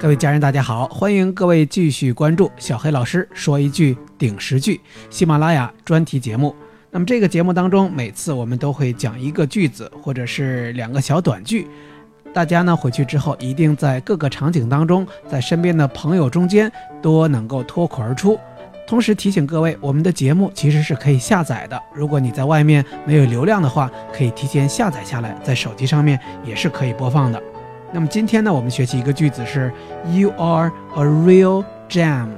各位家人，大家好，欢迎各位继续关注小黑老师说一句顶十句喜马拉雅专题节目。那么这个节目当中，每次我们都会讲一个句子或者是两个小短句，大家呢回去之后一定在各个场景当中，在身边的朋友中间都能够脱口而出。同时提醒各位，我们的节目其实是可以下载的，如果你在外面没有流量的话，可以提前下载下来，在手机上面也是可以播放的。那么今天呢，我们学习一个句子是 "You are a real gem."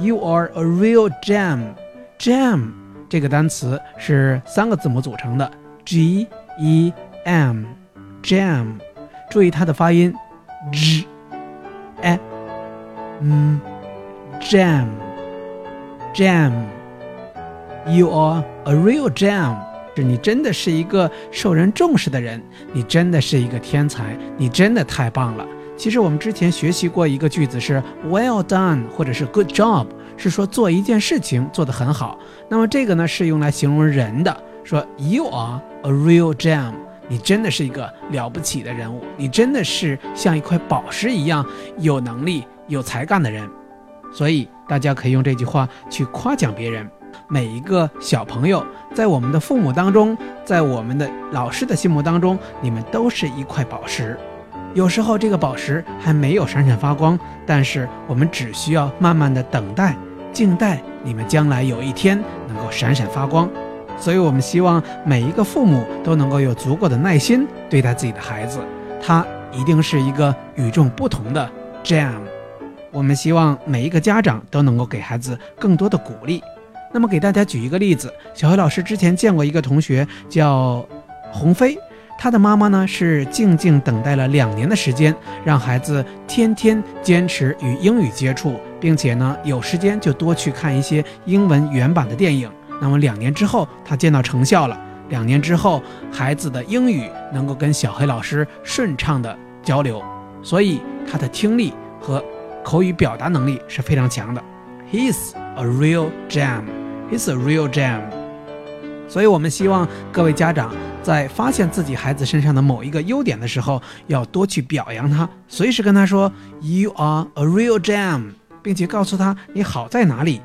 You are a real gem. Gem 这个单词是三个字母组成的，G E M. Gem，注意它的发音，G E M. Gem. Gem. You are a real gem. 是你真的是一个受人重视的人，你真的是一个天才，你真的太棒了。其实我们之前学习过一个句子是 well done 或者是 good job，是说做一件事情做得很好。那么这个呢是用来形容人的，说 you are a real gem，你真的是一个了不起的人物，你真的是像一块宝石一样有能力、有才干的人。所以大家可以用这句话去夸奖别人。每一个小朋友，在我们的父母当中，在我们的老师的心目当中，你们都是一块宝石。有时候这个宝石还没有闪闪发光，但是我们只需要慢慢的等待，静待你们将来有一天能够闪闪发光。所以，我们希望每一个父母都能够有足够的耐心对待自己的孩子，他一定是一个与众不同的 gem。我们希望每一个家长都能够给孩子更多的鼓励。那么给大家举一个例子，小黑老师之前见过一个同学叫鸿飞，他的妈妈呢是静静等待了两年的时间，让孩子天天坚持与英语接触，并且呢有时间就多去看一些英文原版的电影。那么两年之后，他见到成效了。两年之后，孩子的英语能够跟小黑老师顺畅的交流，所以他的听力和口语表达能力是非常强的。He's a real gem。It's a real gem，所以我们希望各位家长在发现自己孩子身上的某一个优点的时候，要多去表扬他，随时跟他说 "You are a real gem"，并且告诉他你好在哪里。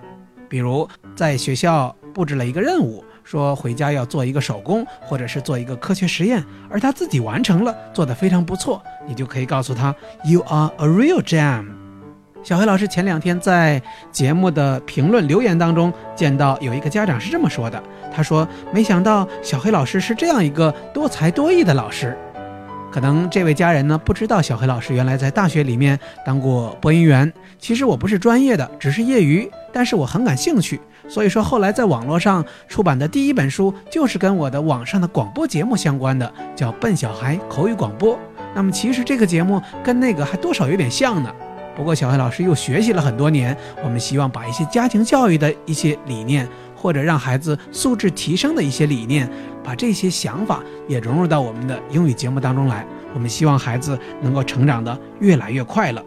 比如在学校布置了一个任务，说回家要做一个手工，或者是做一个科学实验，而他自己完成了，做得非常不错，你就可以告诉他 "You are a real gem"。小黑老师前两天在节目的评论留言当中见到有一个家长是这么说的，他说：“没想到小黑老师是这样一个多才多艺的老师。”可能这位家人呢不知道小黑老师原来在大学里面当过播音员。其实我不是专业的，只是业余，但是我很感兴趣。所以说后来在网络上出版的第一本书就是跟我的网上的广播节目相关的，叫《笨小孩口语广播》。那么其实这个节目跟那个还多少有点像呢。不过，小黑老师又学习了很多年。我们希望把一些家庭教育的一些理念，或者让孩子素质提升的一些理念，把这些想法也融入到我们的英语节目当中来。我们希望孩子能够成长的越来越快乐。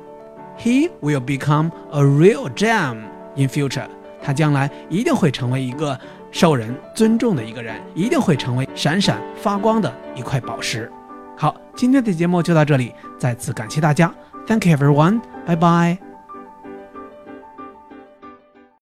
He will become a real gem in future。他将来一定会成为一个受人尊重的一个人，一定会成为闪闪发光的一块宝石。好，今天的节目就到这里，再次感谢大家。Thank you, everyone. 拜拜。